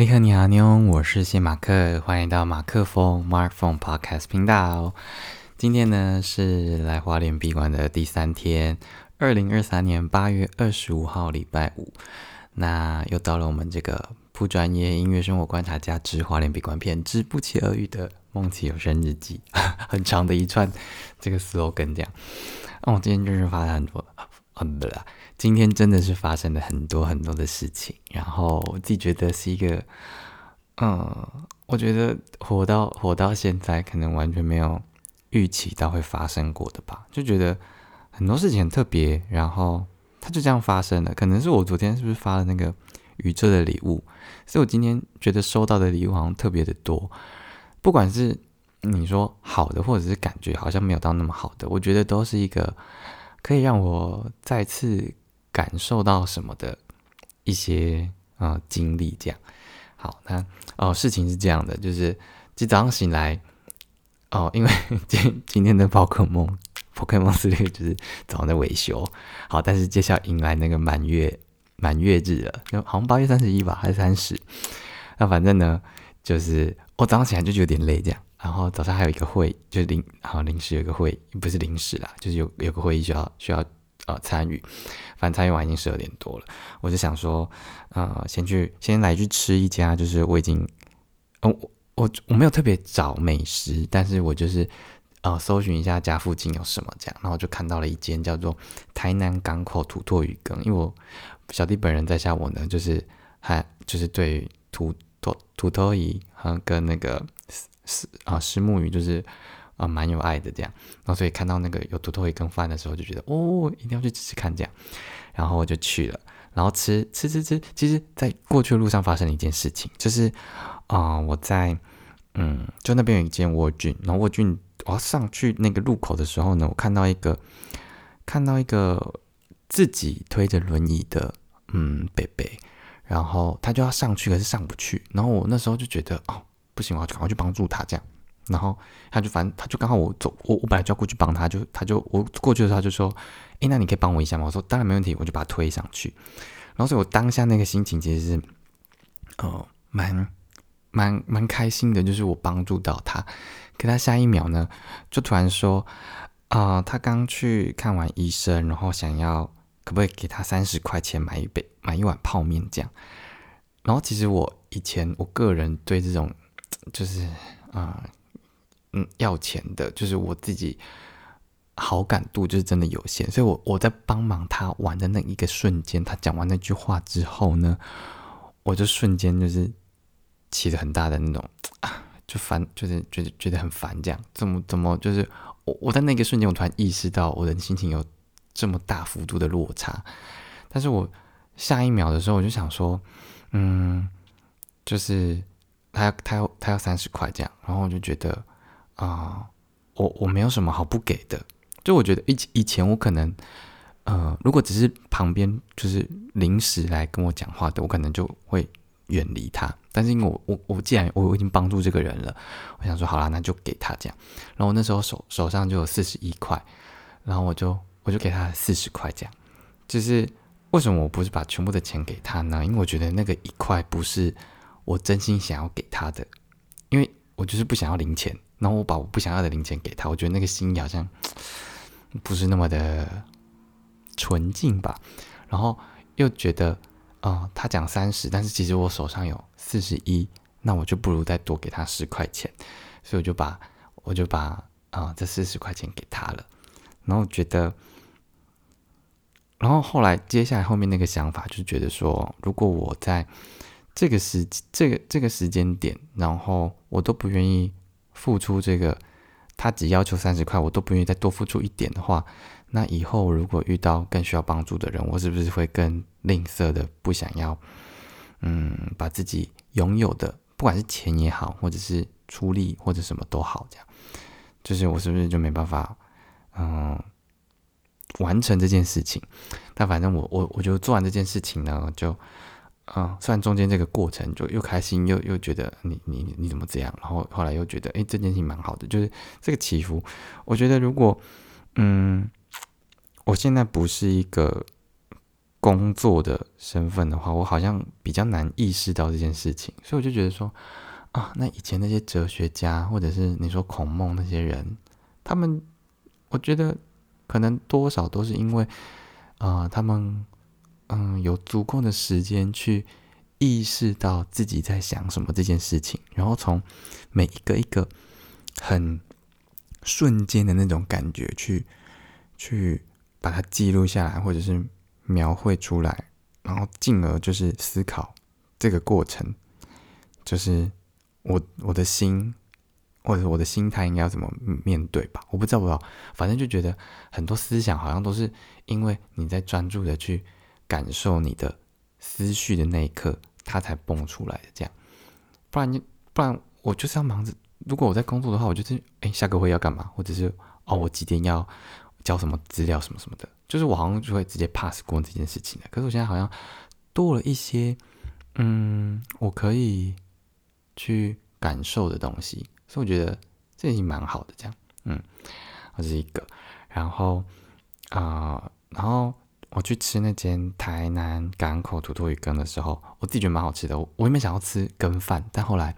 你好，你好，妞，我是谢马克，欢迎到马克风 Mark Phone Podcast 频道。今天呢是来华联闭馆的第三天，二零二三年八月二十五号，礼拜五。那又到了我们这个不专业音乐生活观察家之华联闭馆片之不期而遇的梦奇有声日记，很长的一串这个 slogan 这样。哦，今天真是发生很多，嗯，不啦，今天真的是发生了很多很多的事情，然后我自己觉得是一个，嗯，我觉得活到活到现在，可能完全没有预期到会发生过的吧，就觉得很多事情很特别，然后它就这样发生了。可能是我昨天是不是发了那个宇宙的礼物，所以我今天觉得收到的礼物好像特别的多，不管是你说好的，或者是感觉好像没有到那么好的，我觉得都是一个可以让我再次感受到什么的一些呃经历。这样好，那哦事情是这样的，就是今早上醒来哦，因为 今今天的宝可梦 Pokemon 系列就是早上在维修，好，但是接下来迎来那个满月满月日了，就好像八月三十一吧，还是三十？那反正呢，就是我早上起来就有点累，这样。然后早上还有一个会，就是临好临时有一个会，不是临时啦，就是有有个会议需要需要呃参与，反正参与完已经十二点多了，我就想说，呃，先去先来去吃一家，就是我已经，哦我我我没有特别找美食，但是我就是呃搜寻一下家附近有什么这样，然后就看到了一间叫做台南港口土托鱼羹，因为我小弟本人在下我呢，就是还就是对土土土托鱼和跟那个。是啊，石木鱼就是啊，蛮有爱的这样。然后所以看到那个有土豆一羹饭的时候，就觉得哦，一定要去吃吃看这样。然后我就去了，然后吃吃吃吃。其实，在过去的路上发生了一件事情，就是啊，我在嗯，就那边有一间蜗菌，然后蜗菌我要上去那个路口的时候呢，我看到一个看到一个自己推着轮椅的嗯贝贝，然后他就要上去，可是上不去。然后我那时候就觉得哦。不行，我要赶快去帮助他，这样，然后他就反正他就刚好我走，我我本来就要过去帮他，就他就我过去的时候他就说，诶，那你可以帮我一下吗？我说当然没问题，我就把他推上去。然后所以我当下那个心情其实是，呃，蛮蛮蛮开心的，就是我帮助到他。可他下一秒呢，就突然说，啊，他刚去看完医生，然后想要可不可以给他三十块钱买一杯买一碗泡面这样。然后其实我以前我个人对这种。就是啊，嗯，要钱的，就是我自己好感度就是真的有限，所以我我在帮忙他玩的那一个瞬间，他讲完那句话之后呢，我就瞬间就是起了很大的那种啊，就烦，就是觉得觉得很烦，这样怎么怎么就是我我在那个瞬间，我突然意识到我的心情有这么大幅度的落差，但是我下一秒的时候，我就想说，嗯，就是。他要他要他要三十块这样，然后我就觉得啊，我我没有什么好不给的。就我觉得以以前我可能，呃，如果只是旁边就是临时来跟我讲话的，我可能就会远离他。但是因为我我我既然我已经帮助这个人了，我想说好了，那就给他这样。然后我那时候手手上就有四十一块，然后我就我就给他四十块这样。就是为什么我不是把全部的钱给他呢？因为我觉得那个一块不是。我真心想要给他的，因为我就是不想要零钱，然后我把我不想要的零钱给他，我觉得那个心意好像 不是那么的纯净吧。然后又觉得，啊，他讲三十，但是其实我手上有四十一，那我就不如再多给他十块钱，所以我就把我就把啊这四十块钱给他了。然后觉得，然后后来接下来后面那个想法就觉得说，如果我在。这个时这个这个时间点，然后我都不愿意付出这个，他只要求三十块，我都不愿意再多付出一点的话，那以后如果遇到更需要帮助的人，我是不是会更吝啬的，不想要，嗯，把自己拥有的，不管是钱也好，或者是出力或者什么都好，这样，就是我是不是就没办法，嗯，完成这件事情？但反正我我我就做完这件事情呢，就。啊，虽然中间这个过程就又开心又又觉得你你你怎么这样，然后后来又觉得哎这件事情蛮好的，就是这个起伏，我觉得如果嗯，我现在不是一个工作的身份的话，我好像比较难意识到这件事情，所以我就觉得说，啊，那以前那些哲学家，或者是你说孔孟那些人，他们，我觉得可能多少都是因为，啊，他们，嗯，有足够的时间去意识到自己在想什么这件事情，然后从每一个一个很瞬间的那种感觉去去把它记录下来，或者是。描绘出来，然后进而就是思考这个过程，就是我我的心或者我的心态应该要怎么面对吧？我不知道，不知道，反正就觉得很多思想好像都是因为你在专注的去感受你的思绪的那一刻，它才蹦出来的。这样，不然你不然我就是要忙着。如果我在工作的话，我就是哎，下个会要干嘛？或者是哦，我几点要交什么资料什么什么的。就是我好像就会直接 pass 过这件事情的，可是我现在好像多了一些，嗯，我可以去感受的东西，所以我觉得这已经蛮好的，这样，嗯，这是一个，然后啊，然后我去吃那间台南港口土托鱼羹的时候，我自己觉得蛮好吃的，我我原本想要吃羹饭，但后来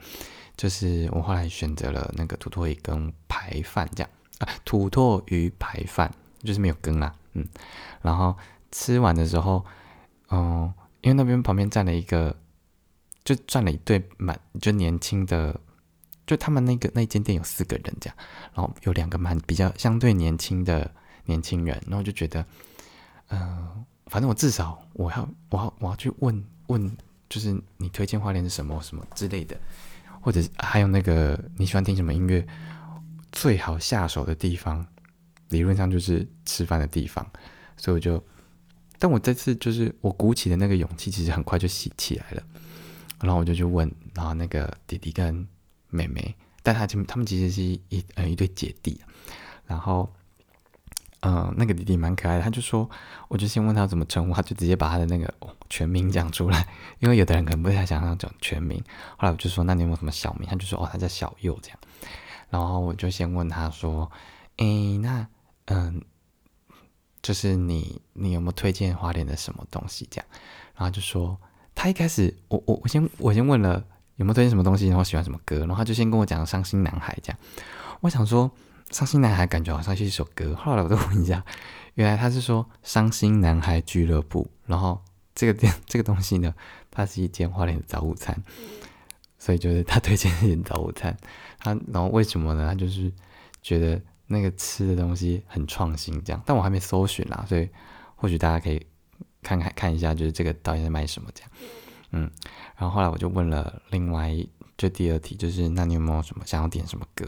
就是我后来选择了那个土托鱼羹排饭，这样啊，土托鱼排饭就是没有羹啊。嗯，然后吃完的时候，嗯，因为那边旁边站了一个，就站了一对蛮就年轻的，就他们那个那间店有四个人这样，然后有两个蛮比较相对年轻的年轻人，然后就觉得，嗯，反正我至少我要我要我要去问问，就是你推荐花莲是什么什么之类的，或者还有那个你喜欢听什么音乐，最好下手的地方。理论上就是吃饭的地方，所以我就，但我这次就是我鼓起的那个勇气，其实很快就起起来了。然后我就去问，然后那个弟弟跟妹妹，但他他们其实是一呃一对姐弟。然后，嗯，那个弟弟蛮可爱的，他就说，我就先问他怎么称呼，他就直接把他的那个全名讲出来，因为有的人可能不太想要讲全名。后来我就说，那你有没有什么小名？他就说，哦，他叫小右这样。然后我就先问他说，诶，那。嗯，就是你，你有没有推荐花莲的什么东西？这样，然后就说他一开始，我我我先我先问了有没有推荐什么东西，然后喜欢什么歌，然后他就先跟我讲《伤心男孩》这样。我想说《伤心男孩》感觉好像是一首歌，后来我就问一下，原来他是说《伤心男孩俱乐部》，然后这个店 这个东西呢，它是一间花莲的早午餐，所以就是他推荐一间早午餐。他然后为什么呢？他就是觉得。那个吃的东西很创新，这样，但我还没搜寻啦，所以或许大家可以看看看一下，就是这个到底在卖什么这样，嗯，然后后来我就问了另外就第二题，就是那你有没有什么想要点什么歌？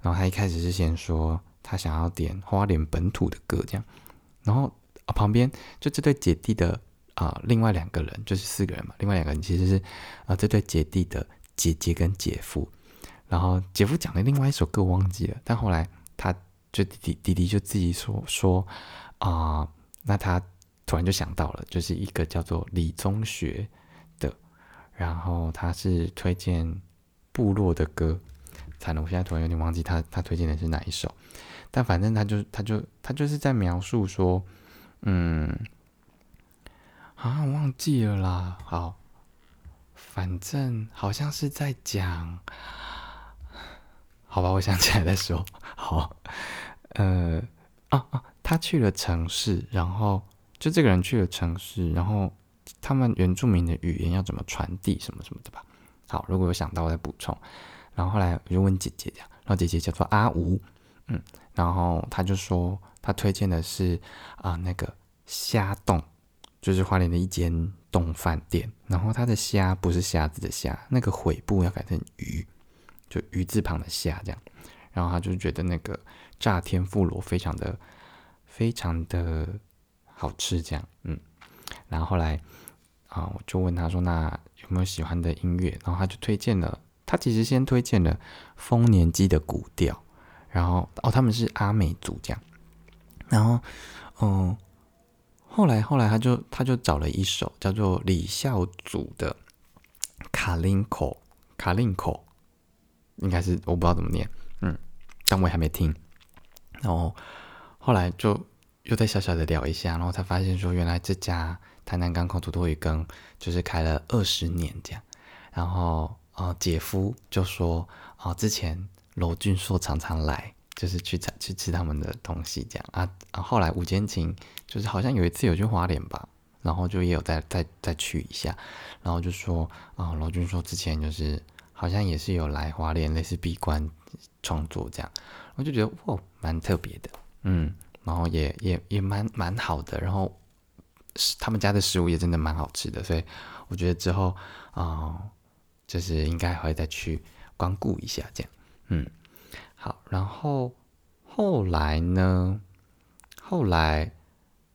然后他一开始是先说他想要点花莲本土的歌这样，然后啊旁边就这对姐弟的啊另外两个人就是四个人嘛，另外两个人其实是啊这对姐弟的姐姐跟姐夫，然后姐夫讲的另外一首歌忘记了，但后来。他就弟弟弟弟就自己说说啊，那他突然就想到了，就是一个叫做李宗学的，然后他是推荐部落的歌，惨了，我现在突然有点忘记他他推荐的是哪一首，但反正他就他就他就是在描述说，嗯，啊，忘记了啦，好，反正好像是在讲。好吧，我想起来再说。好，呃，啊啊，他去了城市，然后就这个人去了城市，然后他们原住民的语言要怎么传递什么什么的吧。好，如果有想到我再补充。然后后来我就问姐姐这样，然后姐姐叫做阿吴，嗯，然后她就说她推荐的是啊那个虾洞，就是花莲的一间洞饭店。然后他的虾不是虾子的虾，那个悔部要改成鱼。就鱼字旁的虾这样，然后他就觉得那个炸天妇罗非常的非常的好吃这样，嗯，然后后来啊，我就问他说那有没有喜欢的音乐，然后他就推荐了，他其实先推荐了丰年祭的古调，然后哦他们是阿美族这样，然后嗯，后来后来他就他就找了一首叫做李孝祖的卡林口卡林口。应该是我不知道怎么念，嗯，但我也还没听。然后后来就又再小小的聊一下，然后才发现说，原来这家台南港口土托鱼羹就是开了二十年这样，然后呃姐夫就说啊，之前罗俊硕常常来，就是去吃去吃他们的东西这样啊，啊后来吴坚琴就是好像有一次有去花莲吧，然后就也有再再再去一下，然后就说啊罗俊硕之前就是好像也是有来花莲类似闭关创作这样，我就觉得哇蛮特别的，嗯，然后也也也蛮蛮好的，然后。他们家的食物也真的蛮好吃的，所以我觉得之后啊，就是应该会再去光顾一下这样。嗯，好，然后后来呢？后来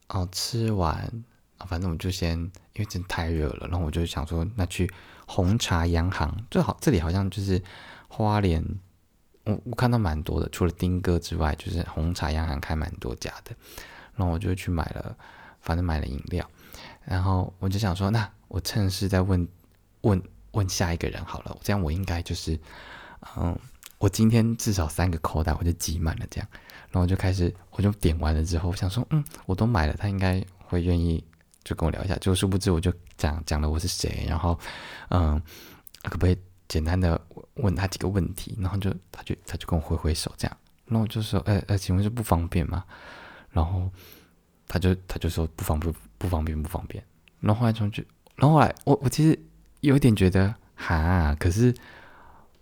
哦，吃完反正我就先，因为真的太热了，然后我就想说，那去红茶洋行，最好这里好像就是花莲，我我看到蛮多的，除了丁哥之外，就是红茶洋行开蛮多家的，然后我就去买了。反正买了饮料，然后我就想说，那我趁势再问问问下一个人好了，这样我应该就是，嗯，我今天至少三个口袋我就挤满了这样，然后就开始我就点完了之后，想说，嗯，我都买了，他应该会愿意就跟我聊一下，就殊不知我就讲讲了我是谁，然后嗯，可不可以简单的问他几个问题，然后就他就他就跟我挥挥手这样，然后我就说，呃呃，请问是不方便吗？然后。他就他就说不方不不方便不方便，然后后来就，然后来我我其实有点觉得哈，可是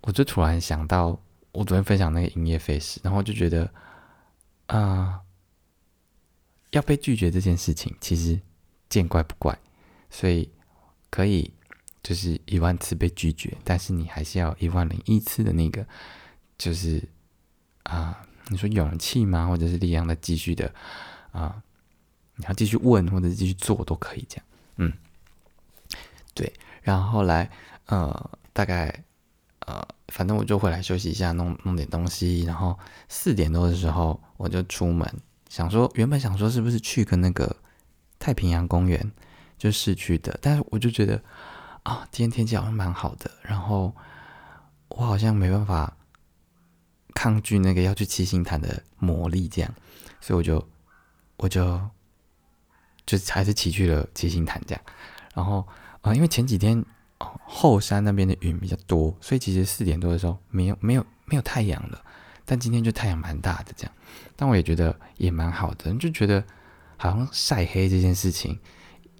我就突然想到我昨天分享那个营业费时，然后就觉得啊，要被拒绝这件事情其实见怪不怪，所以可以就是一万次被拒绝，但是你还是要一万零一次的那个就是啊，你说勇气吗？或者是力量的继续的啊？你要继续问或者继续做都可以，这样，嗯，对。然后后来，呃，大概，呃，反正我就回来休息一下，弄弄点东西。然后四点多的时候，我就出门，想说原本想说是不是去个那个太平洋公园，就市区的。但是我就觉得啊，今天天气好像蛮好的，然后我好像没办法抗拒那个要去七星潭的魔力，这样，所以我就我就。就还是骑去了七星潭这样，然后啊，因为前几天哦后山那边的云比较多，所以其实四点多的时候没有没有没有太阳了，但今天就太阳蛮大的这样，但我也觉得也蛮好的，就觉得好像晒黑这件事情，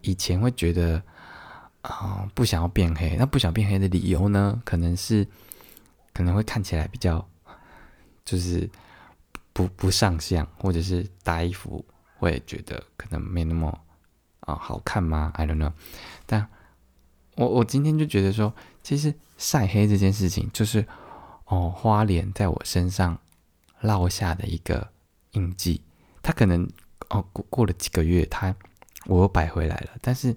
以前会觉得啊不想要变黑，那不想变黑的理由呢，可能是可能会看起来比较就是不不上相，或者是搭衣服。会觉得可能没那么啊好看吗？I don't know。但我我今天就觉得说，其实晒黑这件事情，就是哦花莲在我身上落下的一个印记。它可能哦过过了几个月，它我又摆回来了。但是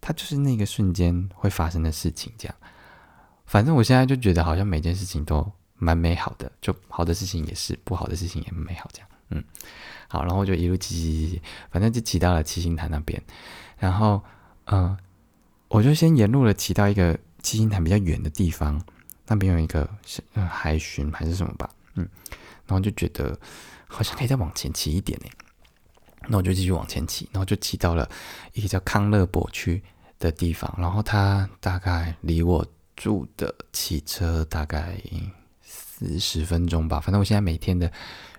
它就是那个瞬间会发生的事情，这样。反正我现在就觉得好像每件事情都蛮美好的，就好的事情也是，不好的事情也美好，这样。嗯。好，然后就一路骑骑骑，反正就骑到了七星潭那边。然后，嗯，我就先沿路的骑到一个七星潭比较远的地方，那边有一个是海巡还是什么吧，嗯，然后就觉得好像可以再往前骑一点呢。那我就继续往前骑，然后就骑到了一个叫康乐博区的地方。然后它大概离我住的骑车大概四十分钟吧。反正我现在每天的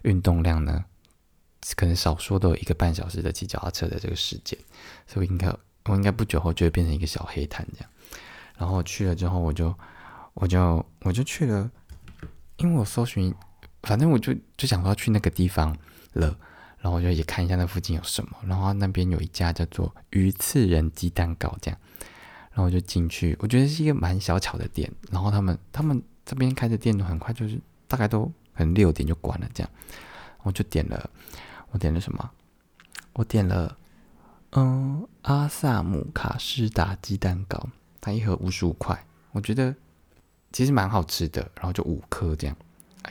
运动量呢。可能少说都有一个半小时的骑脚踏车的这个时间，所以应该我应该不久后就会变成一个小黑炭这样。然后去了之后，我就我就我就去了，因为我搜寻，反正我就就想说去那个地方了。然后我就也看一下那附近有什么。然后那边有一家叫做鱼刺人鸡蛋糕这样。然后我就进去，我觉得是一个蛮小巧的店。然后他们他们这边开的店都很快，就是大概都很六点就关了这样。我就点了。我点了什么？我点了，嗯，阿萨姆卡士达鸡蛋糕，它一盒五十五块，我觉得其实蛮好吃的。然后就五颗这样，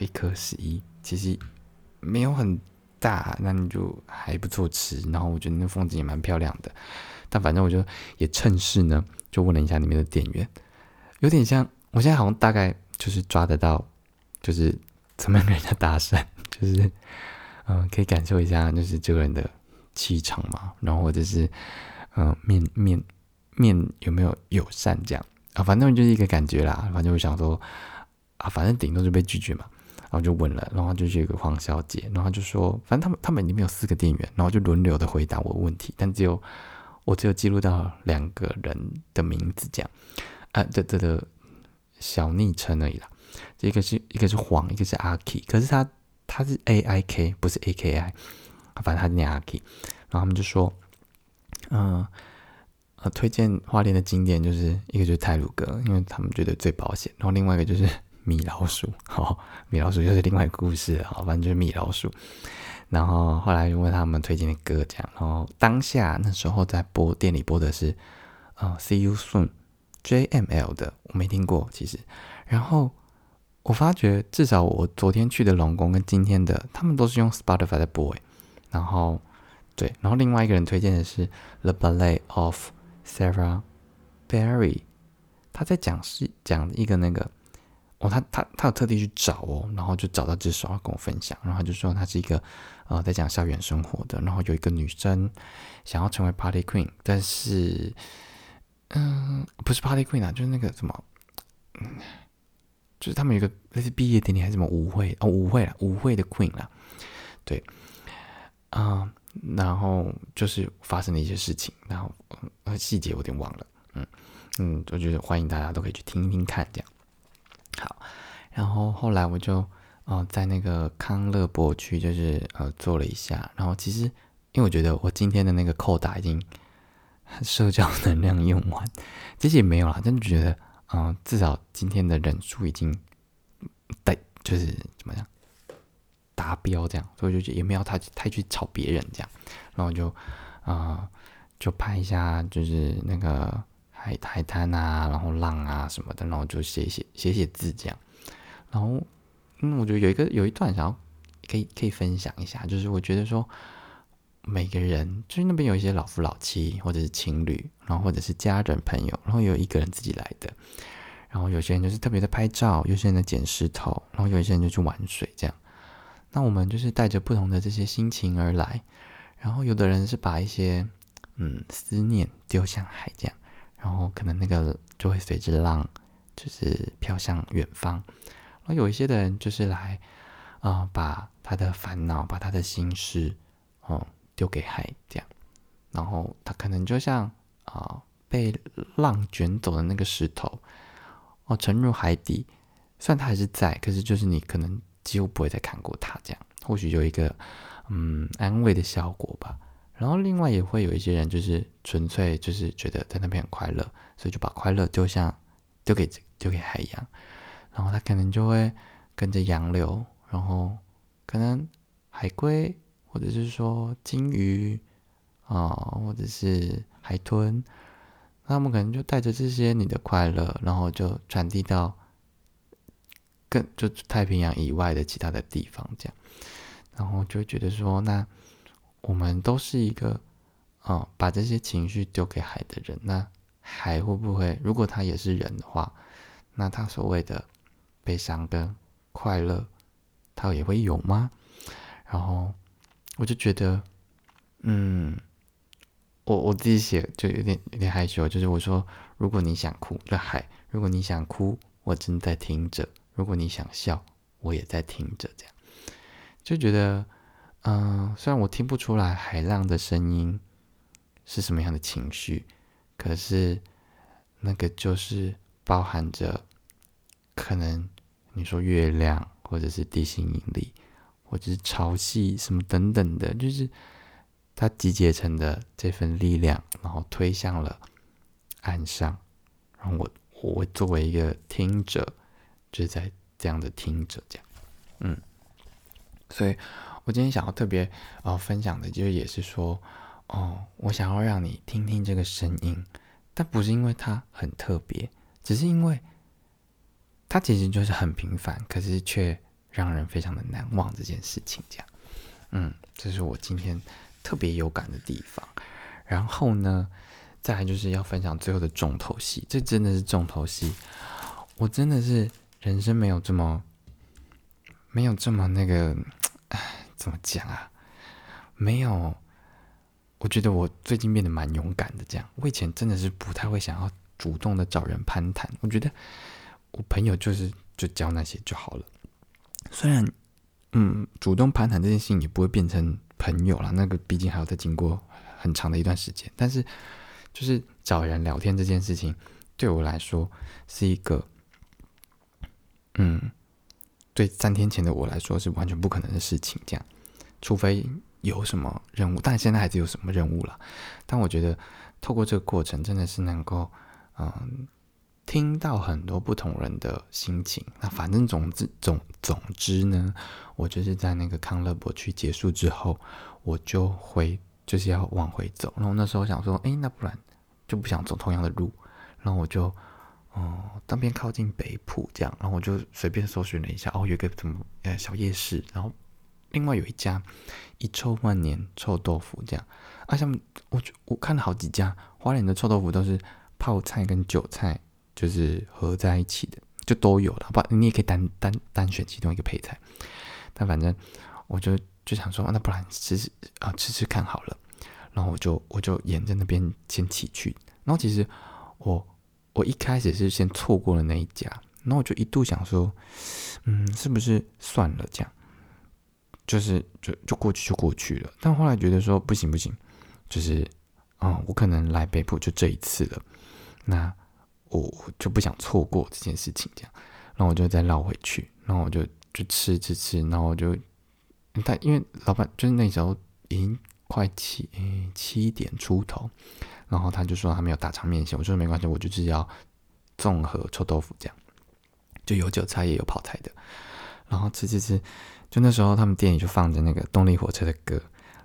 一颗十一，其实没有很大，那你就还不错吃。然后我觉得那风景也蛮漂亮的。但反正我就也趁势呢，就问了一下里面的店员，有点像我现在好像大概就是抓得到，就是怎么跟人家搭讪，就是。嗯，可以感受一下，就是这个人的气场嘛，然后或者是，嗯，面面面有没有友善这样啊？反正就是一个感觉啦。反正我想说啊，反正顶多就被拒绝嘛。然后就问了，然后就是一个黄小姐，然后就说，反正他们他们里面有四个店员，然后就轮流的回答我问题，但只有我只有记录到两个人的名字这样，啊，这这的小昵称而已啦。一个是一个是黄，一个是阿 K，可是他他是 A I K，不是 A K I，反正他念阿 K。然后他们就说，嗯，呃，推荐花莲的景点就是一个就是泰鲁哥，因为他们觉得最保险。然后另外一个就是 米老鼠，好，米老鼠又是另外一个故事，好，反正就是米老鼠。然后后来问他们推荐的歌，这样。然后当下那时候在播店里播的是，呃，See You Soon，J M L 的，我没听过其实。然后。我发觉，至少我昨天去的龙宫跟今天的，他们都是用 Spotify 在播诶。然后，对，然后另外一个人推荐的是 The Ballet of Sarah Berry，他在讲是讲一个那个，哦，他他他有特地去找哦，然后就找到这首要跟我分享，然后他就说他是一个呃在讲校园生活的，然后有一个女生想要成为 Party Queen，但是，嗯，不是 Party Queen 啊，就是那个什么，就是他们有一个类似毕业典礼还是什么舞会哦，舞会啦，舞会的 queen 啦，对，啊，然后就是发生了一些事情，然后呃细节有点忘了，嗯嗯，我觉得欢迎大家都可以去听一听看，这样好。然后后来我就呃在那个康乐博区就是呃做了一下，然后其实因为我觉得我今天的那个扣打已经社交能量用完，其实也没有啦，真的觉得。嗯，至少今天的人数已经带，就是怎么样达标这样，所以就也没有太太去吵别人这样，然后就啊就拍一下就是那个海海滩啊，然后浪啊什么的，然后就写写写写字这样，然后嗯，我觉得有一个有一段想要可以可以分享一下，就是我觉得说。每个人就是那边有一些老夫老妻，或者是情侣，然后或者是家人朋友，然后有一个人自己来的，然后有些人就是特别的拍照，有些人在捡石头，然后有一些人就去玩水这样。那我们就是带着不同的这些心情而来，然后有的人是把一些嗯思念丢向海这样，然后可能那个就会随着浪就是飘向远方。然后有一些的人就是来啊把他的烦恼，把他的心事哦。丢给海这样，然后他可能就像啊被浪卷走的那个石头哦沉入海底，虽然它还是在，可是就是你可能几乎不会再看过他这样，或许有一个嗯安慰的效果吧。然后另外也会有一些人就是纯粹就是觉得在那边很快乐，所以就把快乐丢向丢给丢给海洋，然后他可能就会跟着洋流，然后可能海龟。或者是说金鱼啊，或者是海豚，那他们可能就带着这些你的快乐，然后就传递到更就太平洋以外的其他的地方，这样，然后就觉得说，那我们都是一个哦，把这些情绪丢给海的人，那海会不会，如果他也是人的话，那他所谓的悲伤跟快乐，他也会有吗？然后。我就觉得，嗯，我我自己写就有点有点害羞，就是我说，如果你想哭，就海；如果你想哭，我正在听着；如果你想笑，我也在听着。这样就觉得，嗯，虽然我听不出来海浪的声音是什么样的情绪，可是那个就是包含着可能你说月亮或者是地心引力。或者是潮汐什么等等的，就是它集结成的这份力量，然后推向了岸上。然后我我作为一个听者，就是在这样的听着这样，嗯，所以我今天想要特别呃分享的，就是也是说，哦，我想要让你听听这个声音，但不是因为它很特别，只是因为它其实就是很平凡，可是却。让人非常的难忘这件事情，这样，嗯，这是我今天特别有感的地方。然后呢，再来就是要分享最后的重头戏，这真的是重头戏。我真的是人生没有这么没有这么那个，怎么讲啊？没有，我觉得我最近变得蛮勇敢的。这样，我以前真的是不太会想要主动的找人攀谈。我觉得我朋友就是就交那些就好了。虽然，嗯，主动攀谈这件事情也不会变成朋友了，那个毕竟还要再经过很长的一段时间。但是，就是找人聊天这件事情，对我来说是一个，嗯，对三天前的我来说是完全不可能的事情。这样，除非。有什么任务？但现在还是有什么任务了？但我觉得透过这个过程，真的是能够嗯听到很多不同人的心情。那反正总之总总之呢，我就是在那个康乐博区结束之后，我就回就是要往回走。然后那时候想说，哎，那不然就不想走同样的路。然后我就哦，当边靠近北浦这样，然后我就随便搜寻了一下，哦，有个什么呃小夜市，然后。另外有一家一臭万年臭豆腐，这样啊，像我我看了好几家花莲的臭豆腐都是泡菜跟韭菜就是合在一起的，就都有了。不，你也可以单单单选其中一个配菜。但反正我就就想说，那不然吃吃啊吃吃看好了。然后我就我就沿着那边先起去。然后其实我我一开始是先错过了那一家，然后我就一度想说，嗯，是不是算了这样。就是就就过去就过去了，但后来觉得说不行不行，就是啊，我可能来北部就这一次了，那我就不想错过这件事情，这样，然后我就再绕回去，然后我就就吃吃吃，然后我就他因为老板就是那时候已经快七七点出头，然后他就说他没有大肠面线，我说没关系，我就是要综合臭豆腐这样，就有韭菜也有泡菜的，然后吃吃吃。就那时候，他们店里就放着那个动力火车的歌，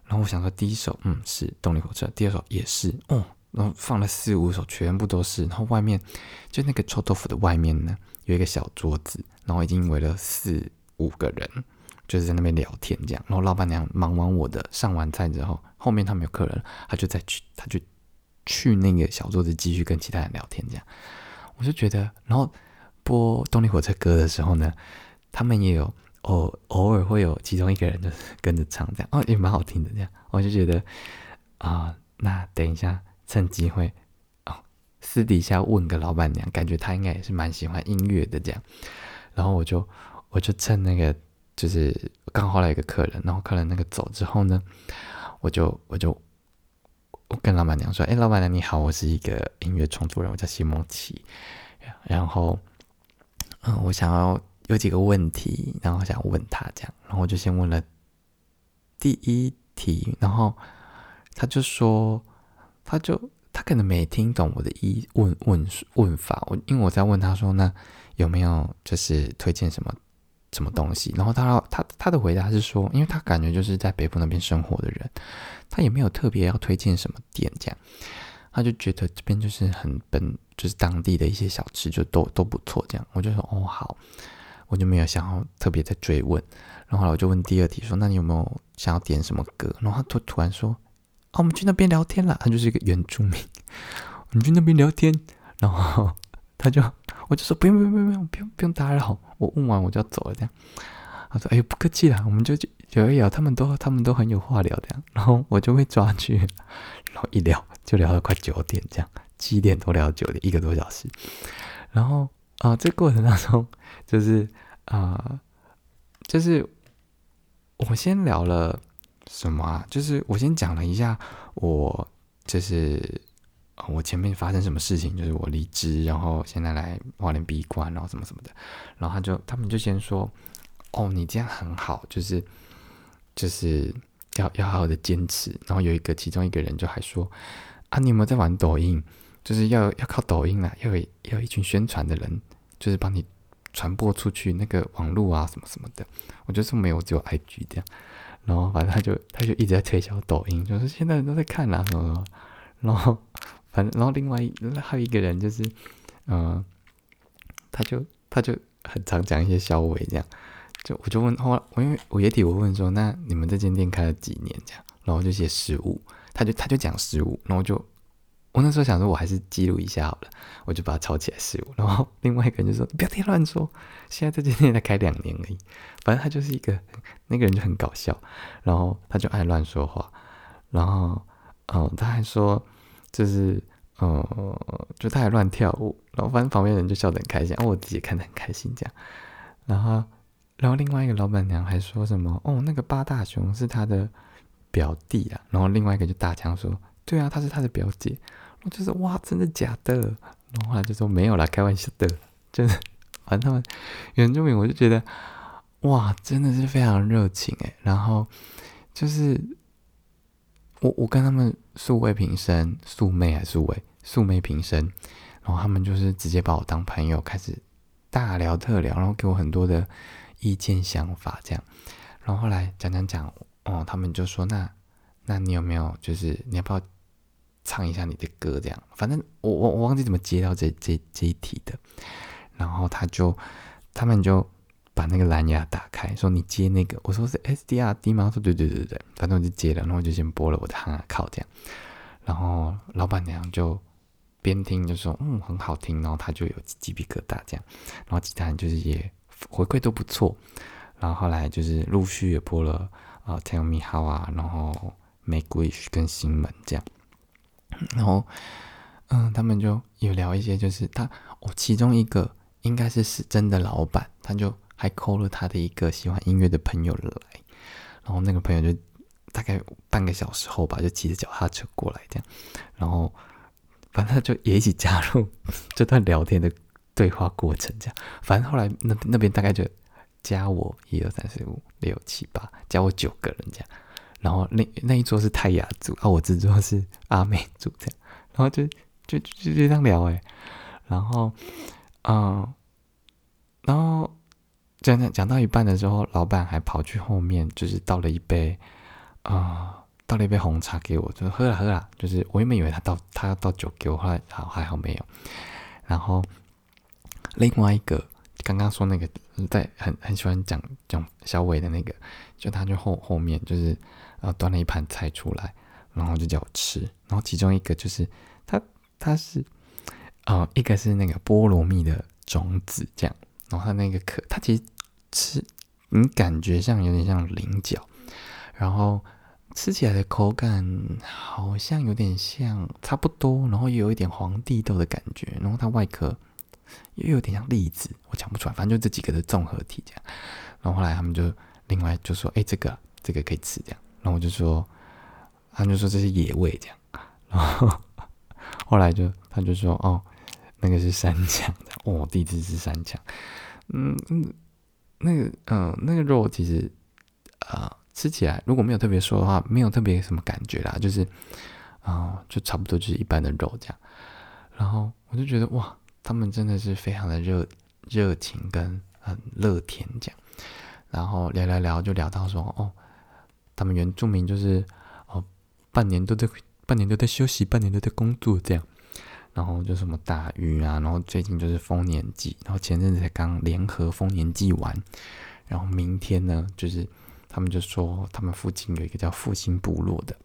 然后我想说，第一首嗯是动力火车，第二首也是哦，然后放了四五首，全部都是。然后外面就那个臭豆腐的外面呢，有一个小桌子，然后已经围了四五个人，就是在那边聊天这样。然后老板娘忙完我的上完菜之后，后面他们有客人，他就再去，他就去那个小桌子继续跟其他人聊天这样。我就觉得，然后播动力火车歌的时候呢，他们也有。偶偶尔会有其中一个人就是跟着唱这样哦，也蛮好听的这样，我就觉得啊，那等一下趁机会哦，私底下问个老板娘，感觉她应该也是蛮喜欢音乐的这样，然后我就我就趁那个就是刚好来一个客人，然后客人那个走之后呢，我就我就我跟老板娘说，哎，老板娘你好，我是一个音乐创作人，我叫西蒙奇，然后嗯，我想要。有几个问题，然后想问他这样，然后我就先问了第一题，然后他就说，他就他可能没听懂我的一问问问法，我因为我在问他说，那有没有就是推荐什么什么东西？然后他他他的回答是说，因为他感觉就是在北部那边生活的人，他也没有特别要推荐什么店这样，他就觉得这边就是很本就是当地的一些小吃就都都不错这样，我就说哦好。我就没有想要特别的追问，然后我就问第二题说：“那你有没有想要点什么歌？”然后他突突然说：“啊，我们去那边聊天了。”他就是一个原住民，我们去那边聊天。然后 他就我就说：“不用不用不用不用不用打扰。”我问完我就要走了。这样他说：“哎呦，不客气了，我们就去一聊。他们都他们都很有话聊的。”然后我就被抓去，然后一聊就聊到快九点，这样七点多聊到九点，一个多小时。然后啊，这过程当中。就是啊，就是我先聊了什么啊？就是我先讲了一下我就是我前面发生什么事情，就是我离职，然后现在来华联闭关，然后什么什么的。然后他就他们就先说：“哦，你这样很好，就是就是要要好好的坚持。”然后有一个其中一个人就还说：“啊，你有没有在玩抖音？就是要要靠抖音啊，要有要有一群宣传的人，就是帮你。”传播出去那个网络啊什么什么的，我就是没有只有 IG 这样，然后反正他就他就一直在推销抖音，就是现在人都在看啊什么什么，然后反正然后另外还有一个人就是，嗯，他就他就很常讲一些消委这样，就我就问后来我因为我也提我问说那你们这间店开了几年这样，然后就写十五，他就他就讲十五，然后就。我那时候想说，我还是记录一下好了，我就把它抄起来十五。然后 另外一个人就说：“不要听乱说，现在这间店才开两年而已。”反正他就是一个那个人就很搞笑，然后他就爱乱说话。然后哦，他还说就是，呃，就他还乱跳舞，然后反正旁边人就笑得很开心，哦，我自己看得很开心这样。然后，然后另外一个老板娘还说什么，哦，那个八大熊是他的表弟啊。然后另外一个就大强说，对啊，他是他的表姐。我就是哇，真的假的？然后后来就说没有啦，开玩笑的，就是，反正他们原住民，我就觉得哇，真的是非常热情诶。然后就是我我跟他们素未平生，素昧还是素未素昧平生，然后他们就是直接把我当朋友，开始大聊特聊，然后给我很多的意见想法这样。然后后来讲讲讲，哦，他们就说那那你有没有就是你要不要？唱一下你的歌，这样，反正我我我忘记怎么接到这这这一题的，然后他就他们就把那个蓝牙打开，说你接那个，我说是 SDRD 吗？说对对对对，反正我就接了，然后我就先播了我的哈哈靠这样，然后老板娘就边听就说嗯很好听，然后他就有鸡皮疙瘩这样，然后其他人就是也回馈都不错，然后后来就是陆续也播了啊 Tell Me How 啊，然后 Make Wish 跟新门这样。然后，嗯，他们就有聊一些，就是他哦，其中一个应该是是真的老板，他就还 call 了他的一个喜欢音乐的朋友来，然后那个朋友就大概半个小时后吧，就骑着脚踏车过来，这样，然后反正就也一起加入 这段聊天的对话过程，这样，反正后来那那边大概就加我一二三四五六七八，加我九个人这样。然后那那一桌是泰雅族啊，我这桌是阿美族这样，然后就就就就这样聊哎，然后嗯，然后讲讲讲到一半的时候，老板还跑去后面，就是倒了一杯啊，倒了一杯红茶给我，就喝了喝了，就是我原本以为他倒他要倒酒给我，后来好还好没有。然后另外一个刚刚说那个在很很喜欢讲讲小伟的那个，就他就后后面就是。然后端了一盘菜出来，然后就叫我吃。然后其中一个就是它，它是，呃，一个是那个菠萝蜜的种子这样。然后它那个壳，它其实吃，你感觉像有点像菱角，然后吃起来的口感好像有点像差不多，然后又有一点黄地豆的感觉。然后它外壳又有点像栗子，我讲不出来，反正就这几个的综合体这样。然后后来他们就另外就说：“哎，这个这个可以吃这样。”然后我就说，他就说这是野味这样，然后后来就他就说哦，那个是山羌的，哦，第一次吃山羌，嗯嗯，那个嗯那个肉其实啊吃起来如果没有特别说的话，没有特别什么感觉啦，就是啊就差不多就是一般的肉这样，然后我就觉得哇，他们真的是非常的热热情跟很乐天这样，然后聊聊聊就聊到说哦。他们原住民就是哦，半年都在半年都在休息，半年都在工作这样。然后就什么大雨啊，然后最近就是丰年祭，然后前阵子才刚联合丰年祭完，然后明天呢，就是他们就说他们附近有一个叫复兴部落的，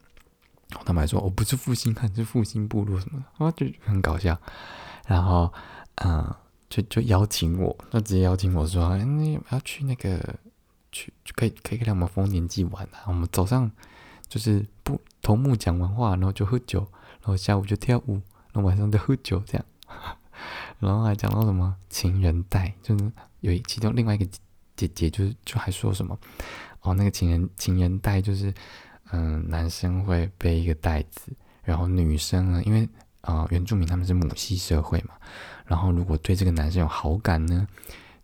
然后他们还说我不是复兴汉，是复兴部落什么的，啊，就很搞笑。然后嗯，就就邀请我，就直接邀请我说，你要去那个。去就可以可以跟他们丰年祭玩啊！我们早上就是不头目讲完话，然后就喝酒，然后下午就跳舞，然后晚上再喝酒这样。然后还讲到什么情人带，就是有一其中另外一个姐姐，就是就还说什么哦，那个情人情人带就是嗯，男生会背一个袋子，然后女生呢，因为啊原住民他们是母系社会嘛，然后如果对这个男生有好感呢。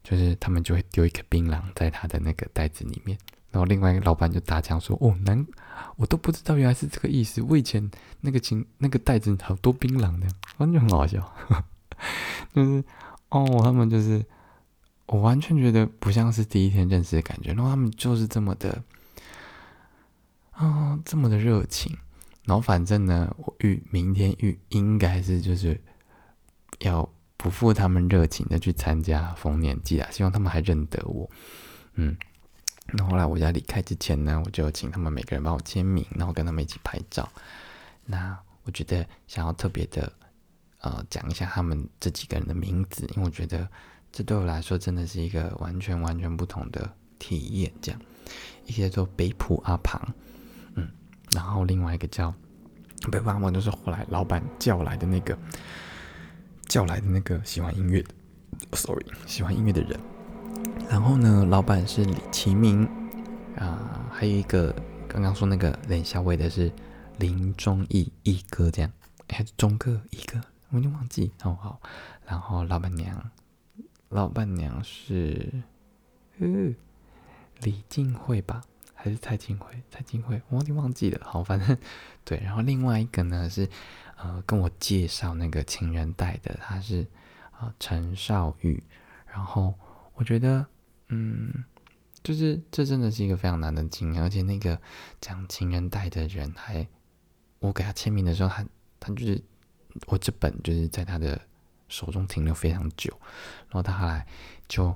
就是他们就会丢一颗槟榔在他的那个袋子里面，然后另外一个老板就打枪说：“哦，难，我都不知道原来是这个意思。我以前那个情那个袋子好多槟榔的，完全很好笑。就是哦，他们就是我完全觉得不像是第一天认识的感觉，然后他们就是这么的啊，这么的热情。然后反正呢，我预明天预应该是就是要。不负他们热情的去参加丰年祭啊，希望他们还认得我。嗯，那后来我要离开之前呢，我就请他们每个人帮我签名，然后跟他们一起拍照。那我觉得想要特别的呃讲一下他们这几个人的名字，因为我觉得这对我来说真的是一个完全完全不同的体验。这样，一些叫做北浦阿庞，然后另外一个叫被爸妈就是后来老板叫来的那个叫来的那个喜欢音乐的，sorry，喜欢音乐的人。然后呢，老板是李奇明啊，还有一个刚刚说那个冷小伟的是林忠义义哥，这样还是忠哥义哥，我有点忘记。哦好，然后老板娘，老板娘是呃李静慧吧？还是蔡金辉？蔡金辉，我有点忘记了。好，反正对。然后另外一个呢是，呃，跟我介绍那个情人带的，他是啊陈少宇。然后我觉得，嗯，就是这真的是一个非常难的经验。而且那个讲情人带的人，还我给他签名的时候，他他就是我这本就是在他的手中停留非常久。然后他后来就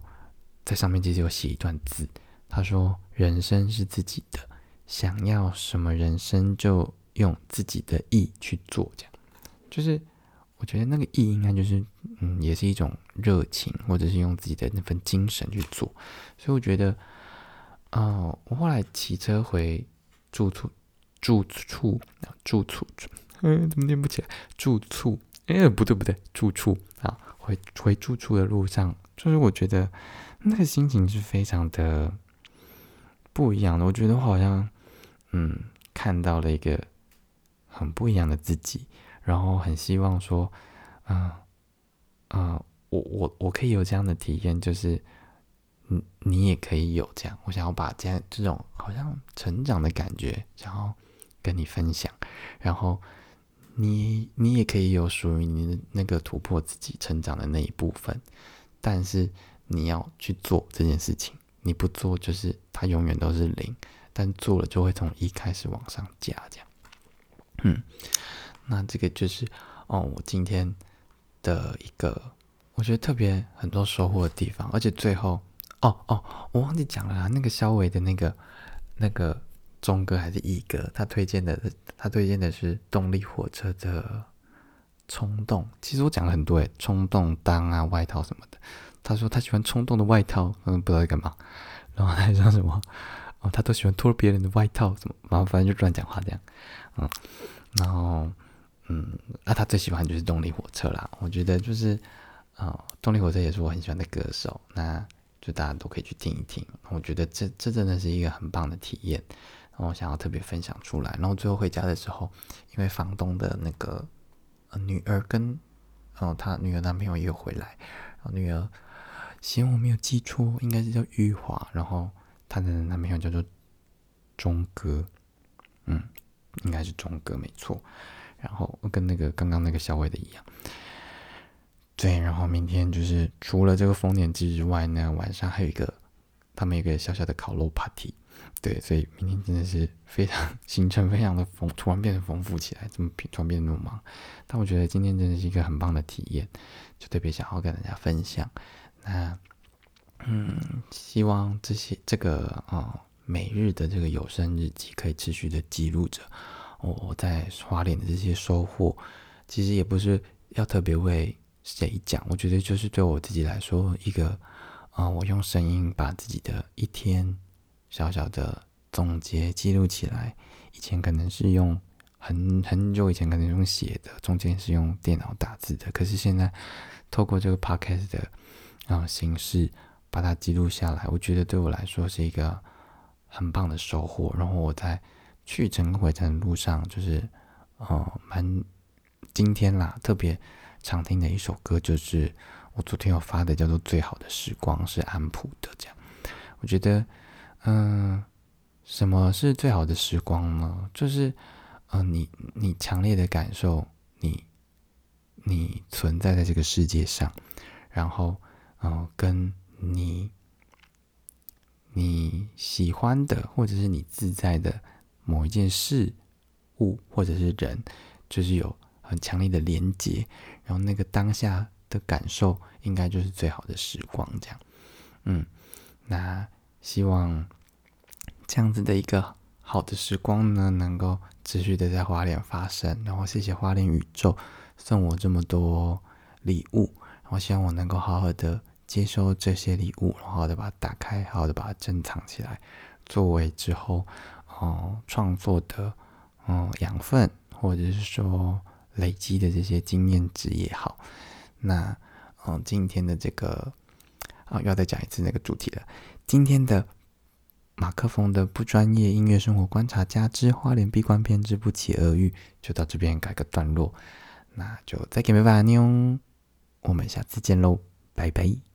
在上面其实有写一段字。他说：“人生是自己的，想要什么人生就用自己的意去做。这样，就是我觉得那个意应该就是，嗯，也是一种热情，或者是用自己的那份精神去做。所以我觉得，哦，我后来骑车回住处，住处，住处，嗯，怎么念不起来？住处，哎，不对不对，住处啊，回回住处的路上，就是我觉得那个心情是非常的。”不一样的，我觉得我好像，嗯，看到了一个很不一样的自己，然后很希望说，嗯，嗯，我我我可以有这样的体验，就是，你你也可以有这样，我想要把这样这种好像成长的感觉，想要跟你分享，然后你你也可以有属于你的那个突破自己成长的那一部分，但是你要去做这件事情。你不做，就是它永远都是零；但做了，就会从一开始往上加，这样。嗯，那这个就是哦，我今天的一个我觉得特别很多收获的地方。而且最后，哦哦，我忘记讲了啊，那个肖伟的那个那个钟哥还是一哥，他推荐的，他推荐的是动力火车的冲动。其实我讲了很多诶，冲动当啊，外套什么的。他说他喜欢冲动的外套，嗯，不知道在干嘛。然后还说什么，哦，他都喜欢脱别人的外套，什么，然后反正就乱讲话这样，嗯，然后，嗯，那他最喜欢就是动力火车啦。我觉得就是，啊，动力火车也是我很喜欢的歌手，那就大家都可以去听一听。我觉得这这真的是一个很棒的体验，然后我想要特别分享出来。然后最后回家的时候，因为房东的那个女儿跟，哦，他女儿男朋友也有回来，然后女儿。行我没有记错，应该是叫玉华，然后她的男朋友叫做钟哥，嗯，应该是钟哥没错。然后跟那个刚刚那个小伟的一样，对。然后明天就是除了这个丰年祭之外呢，晚上还有一个他们一个小小的烤肉 party，对。所以明天真的是非常行程非常的丰，突然变得丰富起来，这么突然变得那么忙？但我觉得今天真的是一个很棒的体验，就特别想要跟大家分享。那，嗯，希望这些这个啊，每日的这个有声日记可以持续的记录着我我在花莲的这些收获。其实也不是要特别为谁讲，我觉得就是对我自己来说，一个啊，我用声音把自己的一天小小的总结记录起来。以前可能是用很很久以前可能用写的，中间是用电脑打字的，可是现在透过这个 podcast 的。然后形式把它记录下来，我觉得对我来说是一个很棒的收获。然后我在去程跟回程的路上，就是呃蛮今天啦，特别常听的一首歌，就是我昨天有发的，叫做《最好的时光》，是安普的。这样，我觉得，嗯，什么是最好的时光呢？就是嗯，你你强烈的感受你你存在在这个世界上，然后。哦，跟你你喜欢的，或者是你自在的某一件事物，或者是人，就是有很强烈的连接，然后那个当下的感受，应该就是最好的时光。这样，嗯，那希望这样子的一个好的时光呢，能够持续的在花莲发生。然后，谢谢花莲宇宙送我这么多礼物，然后希望我能够好好的。接收这些礼物，然后的把它打开，好好的把它珍藏起来，作为之后哦创作的哦养分，或者是说累积的这些经验值也好，那嗯，今天的这个啊，要再讲一次那个主题了。今天的马克风的不专业音乐生活观察家之花莲闭关篇之不期而遇，就到这边改个段落，那就再见拜拜妞，我们下次见喽，拜拜。